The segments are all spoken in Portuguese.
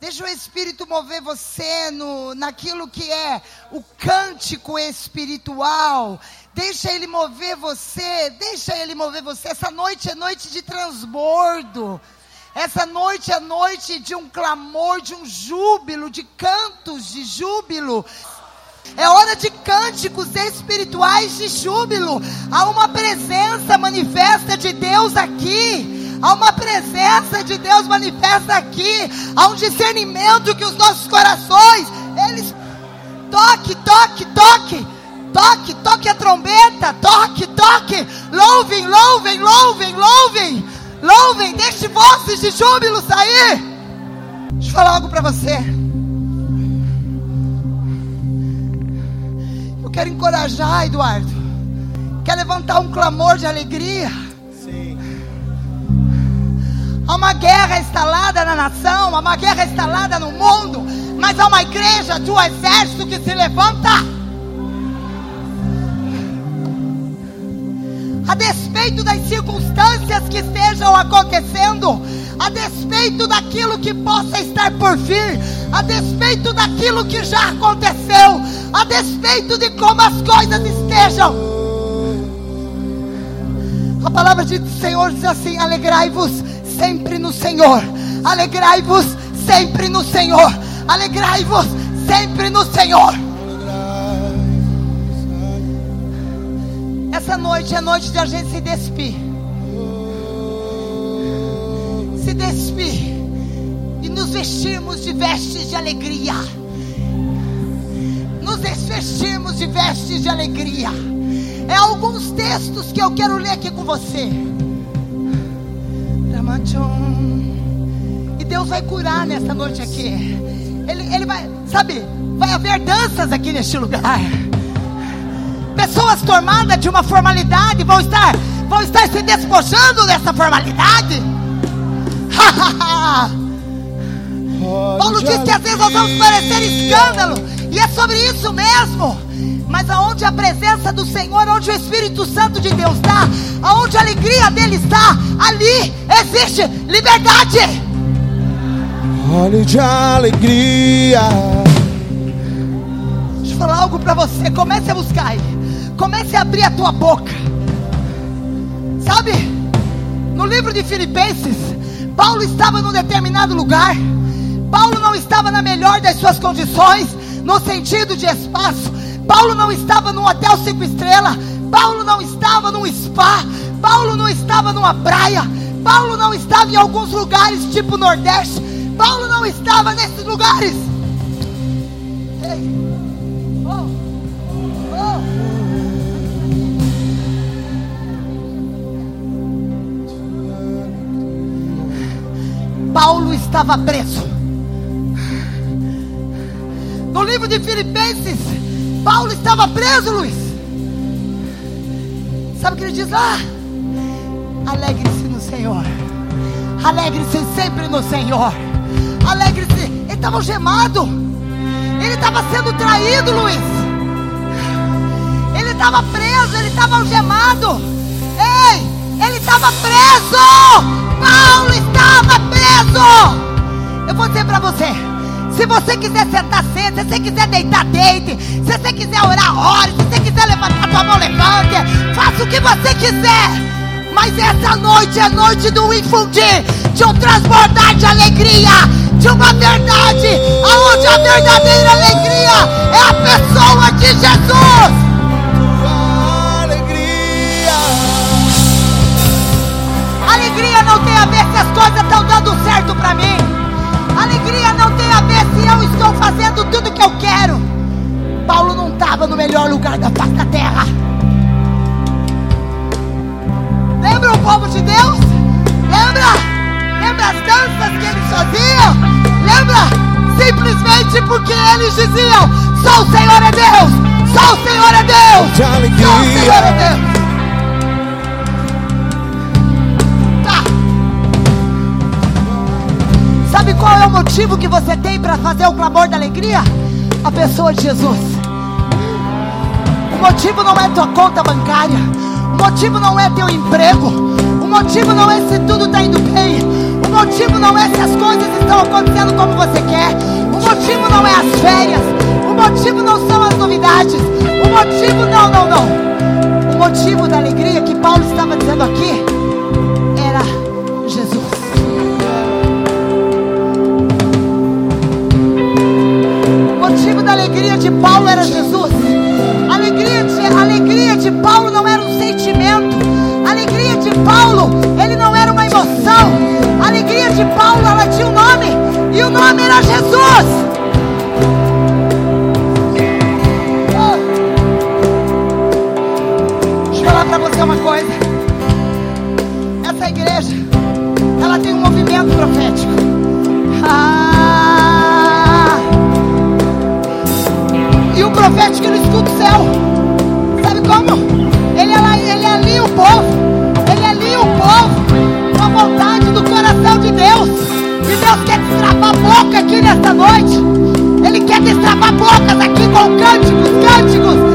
Deixa o Espírito mover você no, naquilo que é o cântico espiritual. Deixa ele mover você. Deixa ele mover você. Essa noite é noite de transbordo. Essa noite é noite de um clamor, de um júbilo, de cantos de júbilo. É hora de cânticos espirituais de júbilo. Há uma presença manifesta de Deus aqui. Há uma presença de Deus manifesta aqui. Há um discernimento que os nossos corações, eles toque, toque, toque. Toque, toque a trombeta, toque, toque. Louvem, louvem, louvem, louvem. Louvem, deixe vozes de júbilo sair. Deixa eu falar algo para você. Eu quero encorajar, Eduardo. Quer levantar um clamor de alegria? Há uma guerra instalada na nação, há uma guerra instalada no mundo, mas há uma igreja de um exército que se levanta. A despeito das circunstâncias que estejam acontecendo, a despeito daquilo que possa estar por vir, a despeito daquilo que já aconteceu, a despeito de como as coisas estejam. A palavra do Senhor diz assim: alegrai-vos sempre no Senhor. Alegrai-vos sempre no Senhor. Alegrai-vos sempre no Senhor. Essa noite é noite de a gente se despir. Se despir e nos vestirmos de vestes de alegria. Nos vestirmos de vestes de alegria. É alguns textos que eu quero ler aqui com você. E Deus vai curar nessa noite aqui. Ele, ele vai, sabe, vai haver danças aqui neste lugar. Pessoas tomadas de uma formalidade vão estar, vão estar se despojando dessa formalidade. Paulo diz que às vezes nós vamos parecer escândalo. E é sobre isso mesmo. Mas aonde a presença do Senhor, onde o Espírito Santo de Deus está, aonde a alegria dele está, ali existe liberdade. Olhe de alegria. Deixa eu falar algo para você. Comece a buscar ele. Comece a abrir a tua boca. Sabe? No livro de Filipenses, Paulo estava num determinado lugar. Paulo não estava na melhor das suas condições, no sentido de espaço. Paulo não estava num hotel cinco estrelas. Paulo não estava num spa. Paulo não estava numa praia. Paulo não estava em alguns lugares tipo Nordeste. Paulo não estava nesses lugares. Ei. Oh. Oh. Paulo estava preso. No livro de Filipenses, Paulo estava preso, Luiz. Sabe o que ele diz lá? Alegre-se no Senhor. Alegre-se sempre no Senhor. Alegre-se. Ele estava algemado. Ele estava sendo traído, Luiz. Ele estava preso. Ele estava algemado. Ei, ele estava preso. Paulo estava preso. Eu vou dizer para você. Se você quiser sentar, senta. Se você quiser deitar, deite. Se você quiser orar, ore. Se você quiser levantar sua mão, levante. Faça o que você quiser. Mas essa noite é noite do infundir, de um transbordar de alegria, de uma verdade, aonde a verdadeira alegria é a pessoa de Jesus. Alegria não tem a ver se as coisas estão dando certo para mim. Alegria não tem a ver se eu estou fazendo tudo que eu quero. Paulo não estava no melhor lugar da face da terra. Lembra o povo de Deus? Lembra? Lembra as danças que eles faziam? Lembra? Simplesmente porque eles diziam: Só o Senhor é Deus! Só o Senhor é Deus! Só o Senhor é Deus! O motivo que você tem para fazer o clamor da alegria? A pessoa de Jesus. O motivo não é tua conta bancária. O motivo não é teu emprego. O motivo não é se tudo está indo bem. O motivo não é se as coisas estão acontecendo como você quer. motivo não é as férias. O motivo não são as novidades. O motivo não, não, não. O motivo da alegria que Paulo estava dizendo aqui era Jesus. Da alegria de Paulo era Jesus. A alegria de, a alegria de Paulo não era um sentimento. A alegria de Paulo, ele não era uma emoção. A alegria de Paulo, ela tinha um nome. E o nome era Jesus. Você uma coisa. Essa igreja, ela tem um movimento profético. Ah! Profético ele escuta o céu. Sabe como? Ele, ele alinha o povo. Ele alinha o povo com a vontade do coração de Deus. E Deus quer destravar boca aqui nesta noite. Ele quer destravar bocas aqui com cânticos, cânticos,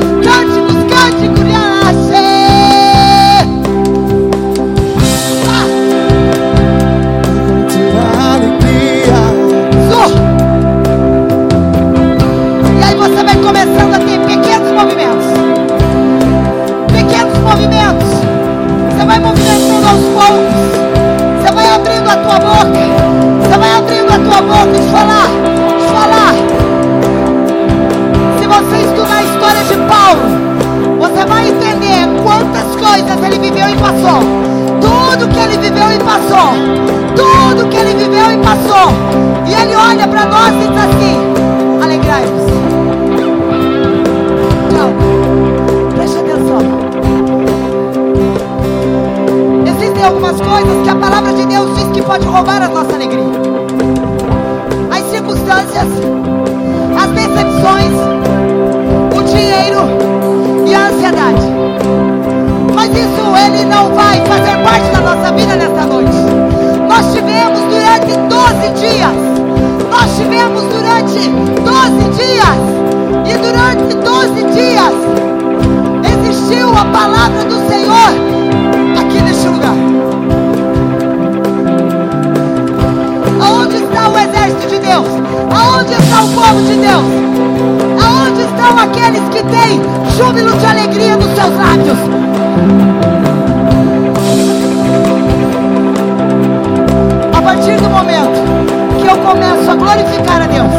viveu e passou. E ele olha para nós e diz assim: Alegrai-vos. Não, preste atenção. Existem algumas coisas que a palavra de Deus diz que pode roubar a nossa alegria. As circunstâncias, povo de Deus? Aonde estão aqueles que têm júbilo de alegria nos seus lábios? A partir do momento que eu começo a glorificar a Deus,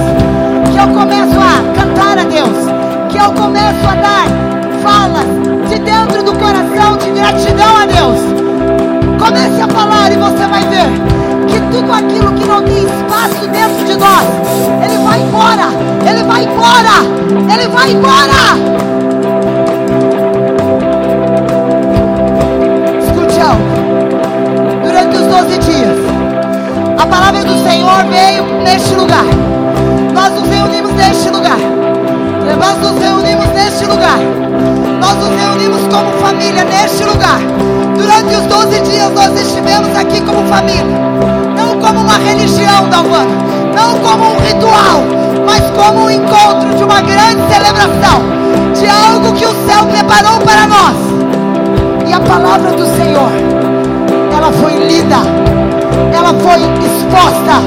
que eu começo a cantar a Deus, tudo aquilo que não tem espaço dentro de nós, ele vai embora, ele vai embora, ele vai embora. Escute algo. Durante os 12 dias, a palavra do Senhor veio neste lugar. Nós nos reunimos neste lugar. Nós nos reunimos neste lugar. Nós nos reunimos como família neste lugar. Durante os 12 dias nós estivemos aqui como família. Como uma religião da Urbana. Não como um ritual. Mas como um encontro de uma grande celebração. De algo que o céu preparou para nós. E a palavra do Senhor, ela foi lida. Ela foi exposta.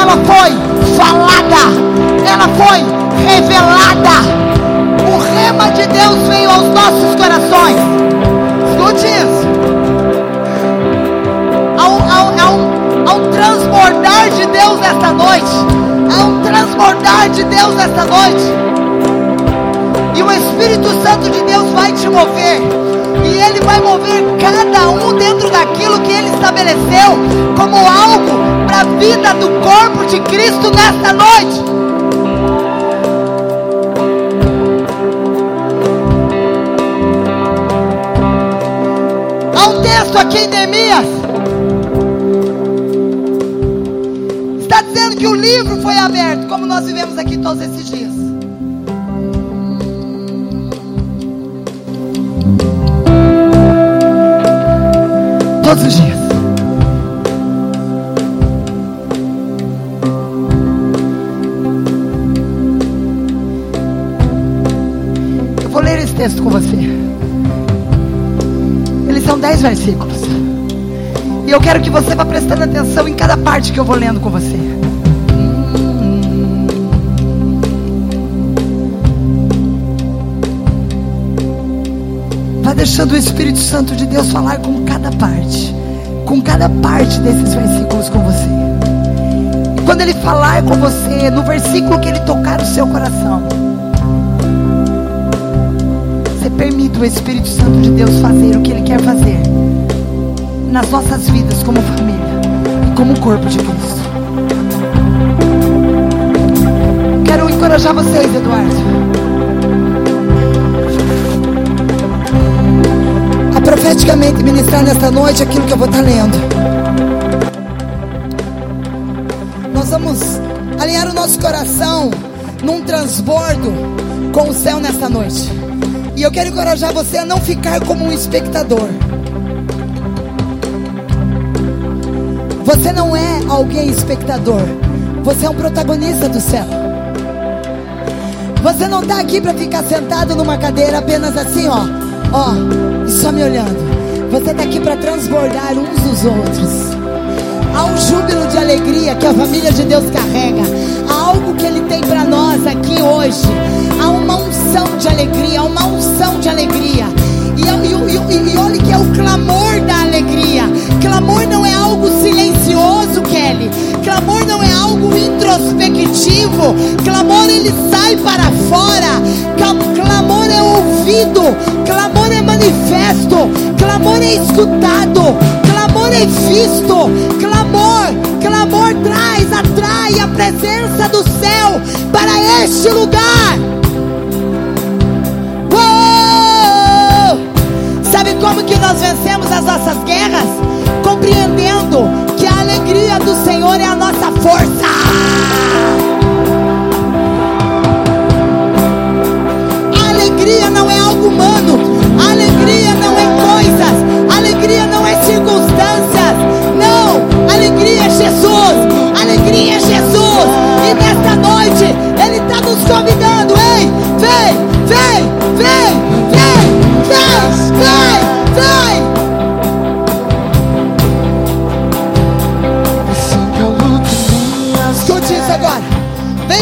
Ela foi falada. Ela foi revelada. O rema de Deus veio aos nossos corações. Escute isso. Um, transbordar de Deus nesta noite. Há um transbordar de Deus nesta noite. E o Espírito Santo de Deus vai te mover. E ele vai mover cada um dentro daquilo que ele estabeleceu como algo para a vida do corpo de Cristo nesta noite. Há um texto aqui em Neemias. Que o livro foi aberto, como nós vivemos aqui todos esses dias. Todos os dias. Eu vou ler esse texto com você. Eles são dez versículos. E eu quero que você vá prestando atenção em cada parte que eu vou lendo com você. Deixando o Espírito Santo de Deus falar com cada parte, com cada parte desses versículos com você. E quando Ele falar com você, no versículo que Ele tocar o seu coração, você permite o Espírito Santo de Deus fazer o que Ele quer fazer nas nossas vidas como família e como corpo de Cristo. Quero encorajar vocês, Eduardo. Profeticamente ministrar nesta noite aquilo que eu vou estar lendo. Nós vamos alinhar o nosso coração num transbordo com o céu nesta noite. E eu quero encorajar você a não ficar como um espectador. Você não é alguém espectador. Você é um protagonista do céu. Você não está aqui para ficar sentado numa cadeira apenas assim, ó, ó, só me olhando. Você está aqui para transbordar uns dos outros. Há um júbilo de alegria que a família de Deus carrega. Há algo que Ele tem para nós aqui hoje. Há uma unção de alegria, uma unção de alegria. E, e, e, e olhe que é o clamor da alegria. Clamor não é algo silencioso, Kelly. Clamor não é algo introspectivo. Clamor ele sai para fora. Clamor é ouvido. Clamor é manifesto. Clamor é escutado. Clamor é visto. Clamor, clamor traz, atrai a presença do céu para este lugar. Sabe como que nós vencemos as nossas guerras? Compreendendo que a alegria do Senhor é a nossa força. A alegria não é algo humano.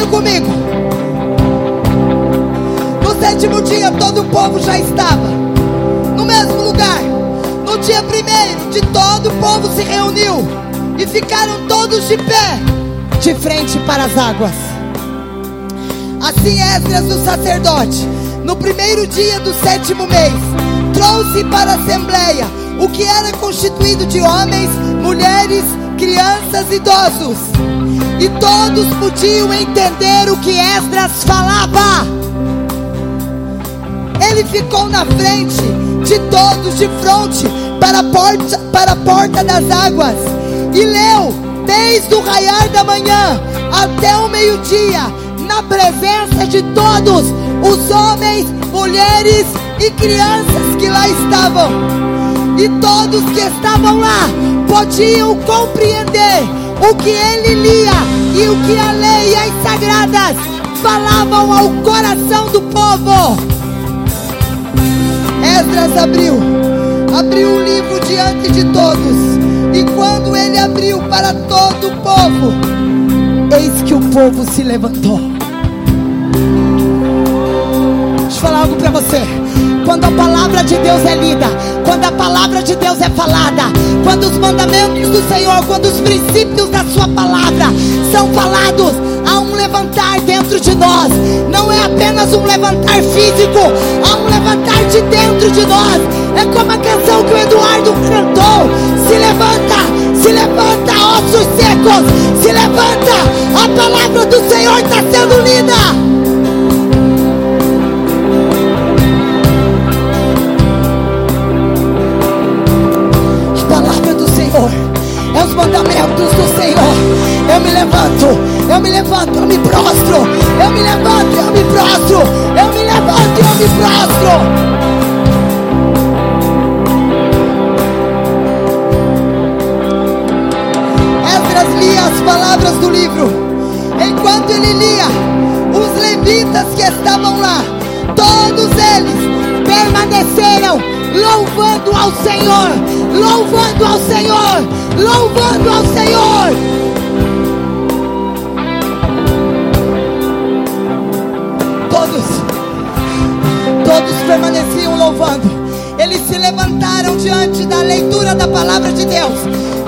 Comigo. No sétimo dia, todo o povo já estava no mesmo lugar. No dia primeiro, de todo o povo se reuniu e ficaram todos de pé, de frente para as águas. Assim Esdras, o sacerdote, no primeiro dia do sétimo mês, trouxe para a assembleia o que era constituído de homens, mulheres, crianças e idosos. E todos podiam entender o que Esdras falava. Ele ficou na frente de todos, de frente para a porta, para a porta das águas, e leu desde o raiar da manhã até o meio-dia, na presença de todos os homens, mulheres e crianças que lá estavam. E todos que estavam lá podiam compreender o que ele lia e o que a lei e as sagradas falavam ao coração do povo. Esdras abriu, abriu o livro diante de todos, e quando ele abriu para todo o povo, eis que o povo se levantou. Deixa eu falar algo para você. Quando a palavra de Deus é lida, quando a palavra de Deus é falada, quando os mandamentos do Senhor, quando os princípios da Sua palavra são falados, há um levantar dentro de nós. Não é apenas um levantar físico, há um levantar de dentro de nós. É como a canção que o Eduardo cantou: Se levanta, se levanta, ossos secos, se levanta. A palavra do Senhor está sendo lida. Do Senhor. Eu me levanto, eu me levanto, eu me prostro, eu me levanto, eu me prostro, eu me levanto, eu me prostro. Esdras lia as palavras do livro. Enquanto ele lia, os levitas que estavam lá, todos eles permaneceram louvando ao Senhor, louvando ao Senhor, louvando ao Senhor. Todos, todos permaneciam louvando. Eles se levantaram diante da leitura da palavra de Deus.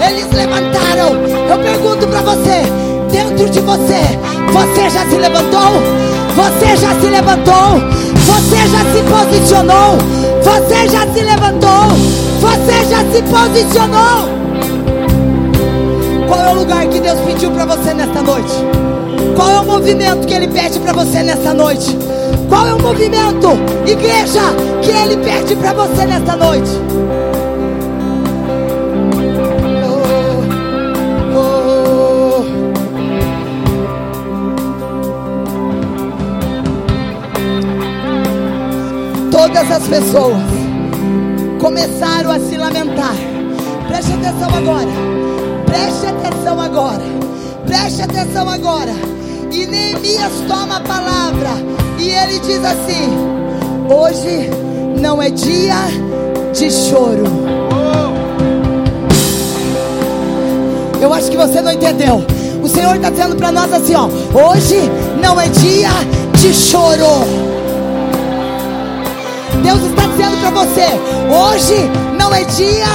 Eles levantaram. Eu pergunto para você, dentro de você, você já se levantou? Você já se levantou? Você já se posicionou? Você já se levantou? Você já se posicionou? Qual é o lugar que Deus pediu para você nesta noite? Qual é o movimento que Ele pede para você nesta noite? Qual é o movimento, igreja, que Ele pede para você nesta noite? Oh, oh. Todas as pessoas começaram a se lamentar. Preste atenção agora. Preste atenção agora. Preste atenção agora. E Neemias toma a palavra e ele diz assim: Hoje não é dia de choro. Eu acho que você não entendeu. O Senhor está dizendo para nós assim: ó, hoje não é dia de choro. Deus está dizendo para você: hoje não é dia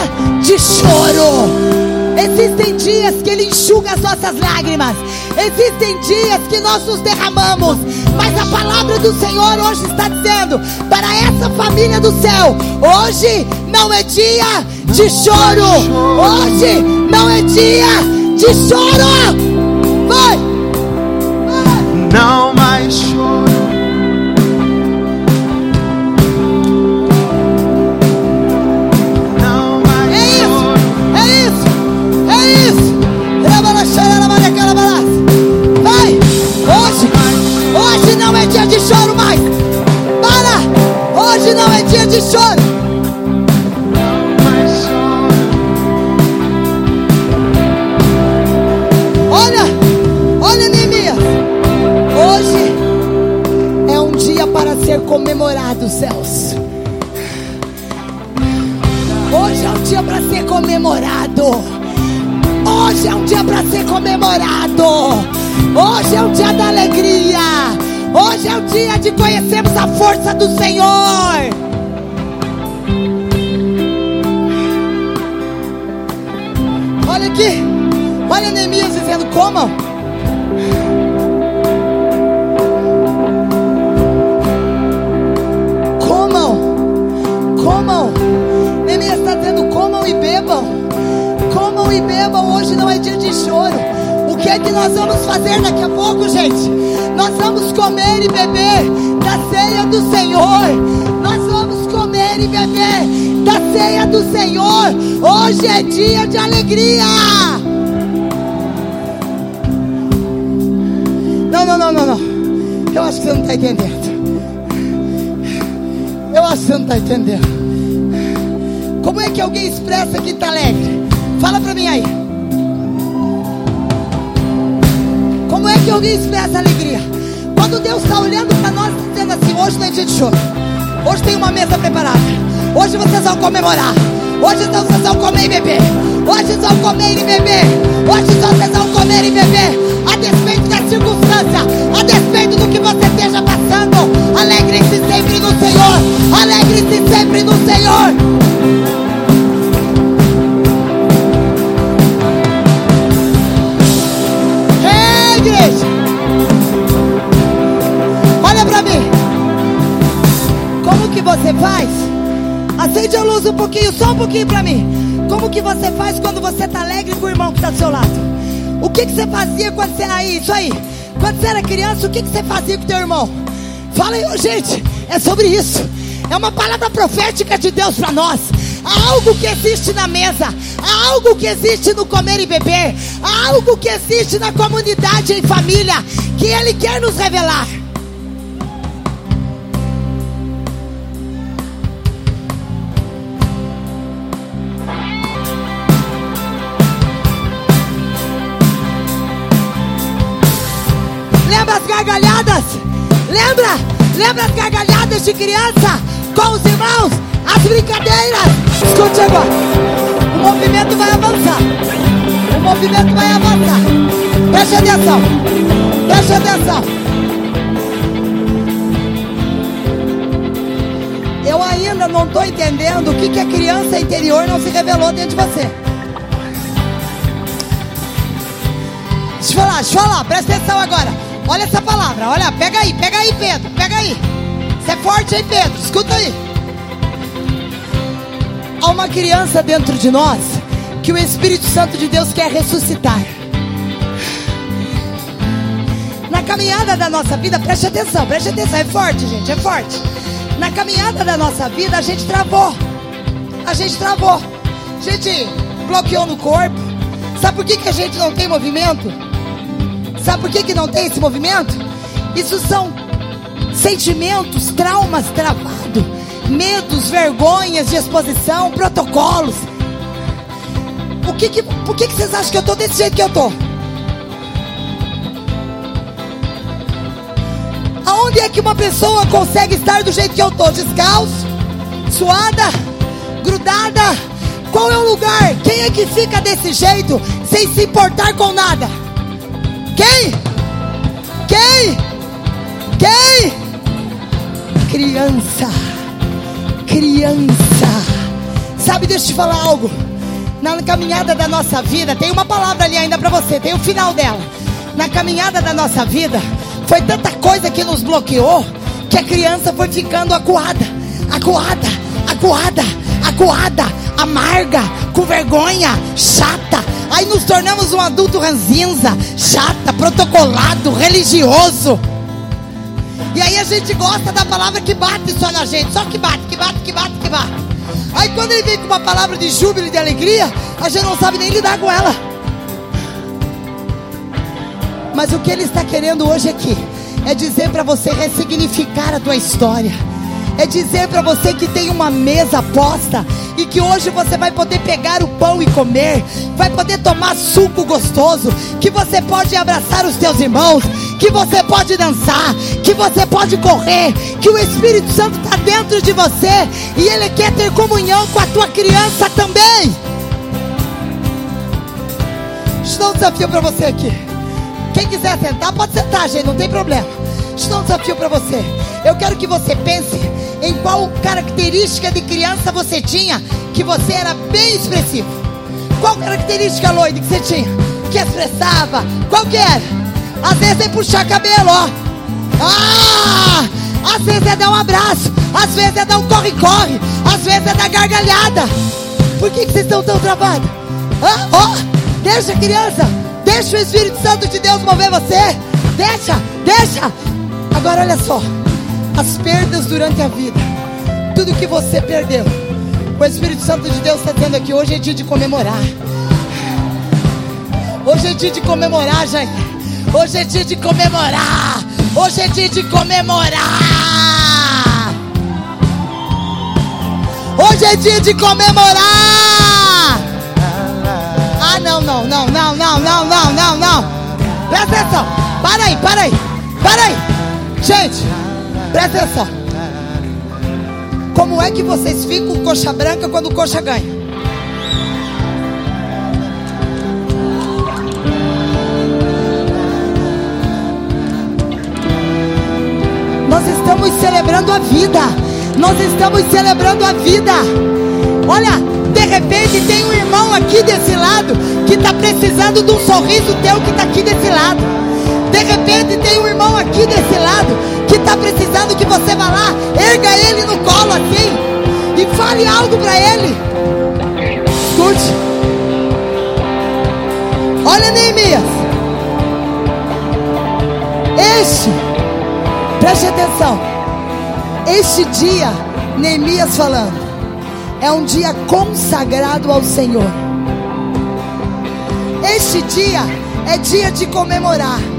de choro. Existem dias que Ele enxuga as nossas lágrimas. Existem dias que nós nos derramamos. Mas a palavra do Senhor hoje está dizendo para essa família do céu: hoje não é dia de choro. Hoje não é dia de choro. Vai! Vai! Não mais ser comemorado, céus. Hoje é um dia para ser comemorado. Hoje é um dia para ser comemorado. Hoje é um dia da alegria. Hoje é o dia de conhecermos a força do Senhor. Olha aqui. Olha Neemias dizendo. Comam. Comam. Neemias está dizendo: comam e bebam. Comam e bebam. Hoje não é dia de choro. O que é que nós vamos fazer daqui a pouco, gente? Nós vamos comer e beber da ceia do Senhor. Nós vamos comer e beber da ceia do Senhor. Hoje é dia de alegria. Não, não, não, não, não. Eu acho que você não está entendendo. Eu acho que você não está entendendo. Como é que alguém expressa que está alegre? Fala para mim aí. Como é que alguém expressa alegria? Quando Deus está olhando para nós dizendo assim: hoje não é dia de choro. Hoje tem uma mesa preparada. Hoje vocês vão comemorar. Hoje vocês vão comer e beber. Hoje vocês vão comer e beber. Hoje vocês vão comer e beber. Pouquinho pra mim. Como que você faz quando você tá alegre com o irmão que tá do seu lado? O que que você fazia quando você era isso aí? Quando você era criança, o que que você fazia com teu irmão? Fala aí, gente. É sobre isso. É uma palavra profética de Deus para nós. Há algo que existe na mesa, há algo que existe no comer e beber, há algo que existe na comunidade em família que Ele quer nos revelar. Gargalhadas? Lembra? Lembra as gargalhadas de criança com os irmãos? As brincadeiras? Escute agora. O movimento vai avançar. O movimento vai avançar. Preste atenção. Preste atenção. Eu ainda não estou entendendo o que, que a criança interior não se revelou dentro de você. Deixa eu falar, deixa eu falar, presta atenção agora. Olha essa palavra, olha, pega aí, pega aí, Pedro, pega aí. Você é forte, hein, Pedro? Escuta aí. Há uma criança dentro de nós que o Espírito Santo de Deus quer ressuscitar. Na caminhada da nossa vida, preste atenção, preste atenção, é forte, gente, é forte. Na caminhada da nossa vida, a gente travou. A gente travou. A gente bloqueou no corpo. Sabe por que, que a gente não tem movimento? Sabe por que, que não tem esse movimento? Isso são sentimentos, traumas travados, medos, vergonhas de exposição, protocolos. O que que, por que, que vocês acham que eu estou desse jeito que eu estou? Aonde é que uma pessoa consegue estar do jeito que eu estou? Descalço, suada, grudada. Qual é o lugar? Quem é que fica desse jeito sem se importar com nada? Quem? Quem? Quem? Criança. Criança. Sabe, deixa eu te falar algo. Na caminhada da nossa vida, tem uma palavra ali ainda para você, tem o final dela. Na caminhada da nossa vida, foi tanta coisa que nos bloqueou que a criança foi ficando acuada, acuada, acuada, acuada, amarga, com vergonha, chata. Aí nos tornamos um adulto ranzinza, chata, protocolado, religioso. E aí a gente gosta da palavra que bate só na gente, só que bate, que bate, que bate, que bate. Aí quando ele vem com uma palavra de júbilo e de alegria, a gente não sabe nem lidar com ela. Mas o que ele está querendo hoje aqui é dizer para você ressignificar a tua história. É dizer para você que tem uma mesa posta e que hoje você vai poder pegar o pão e comer, vai poder tomar suco gostoso, que você pode abraçar os teus irmãos, que você pode dançar, que você pode correr, que o Espírito Santo está dentro de você e ele quer ter comunhão com a tua criança também. Dar um desafio para você aqui. Quem quiser sentar, pode sentar, gente, não tem problema. Deixa eu um desafio para você. Eu quero que você pense em qual característica de criança você tinha que você era bem expressivo. Qual característica, Loide, que você tinha? Que expressava? Qual que era? Às vezes é puxar cabelo, ó. Ah! Às vezes é dar um abraço. Às vezes é dar um corre-corre. Às vezes é dar gargalhada. Por que, que vocês estão tão travados? Ah, ó! Deixa, criança. Deixa o Espírito Santo de Deus mover você. Deixa, deixa. Agora olha só as perdas durante a vida, tudo que você perdeu. O Espírito Santo de Deus está dizendo aqui: hoje é dia de comemorar. Hoje é dia de comemorar, Jair. Hoje é dia de comemorar. Hoje é dia de comemorar. Hoje é dia de comemorar. Ah, não, não, não, não, não, não, não, não, não. Presta atenção. Para aí, para aí. Para aí. Gente, Presta atenção. Como é que vocês ficam coxa branca quando coxa ganha? Nós estamos celebrando a vida. Nós estamos celebrando a vida. Olha, de repente tem um irmão aqui desse lado que está precisando de um sorriso teu que está aqui desse lado. De repente tem um irmão aqui desse lado que está precisando que você vá lá, erga ele no colo assim e fale algo para ele. Escute. Olha Neemias. Este, preste atenção. Este dia, Neemias falando, é um dia consagrado ao Senhor. Este dia é dia de comemorar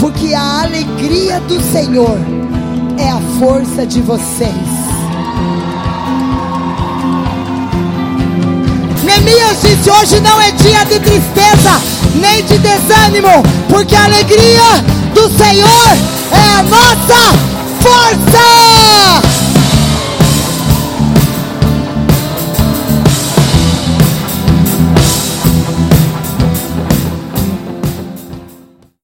porque a alegria do Senhor é a força de vocês. Neemias disse: Hoje não é dia de tristeza, nem de desânimo, porque a alegria do Senhor é a nossa força.